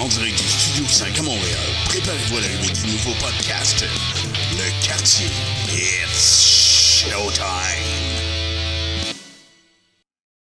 En direct du Studio 5 à Montréal, préparez-vous à l'arrivée du nouveau podcast, Le Quartier. It's Showtime!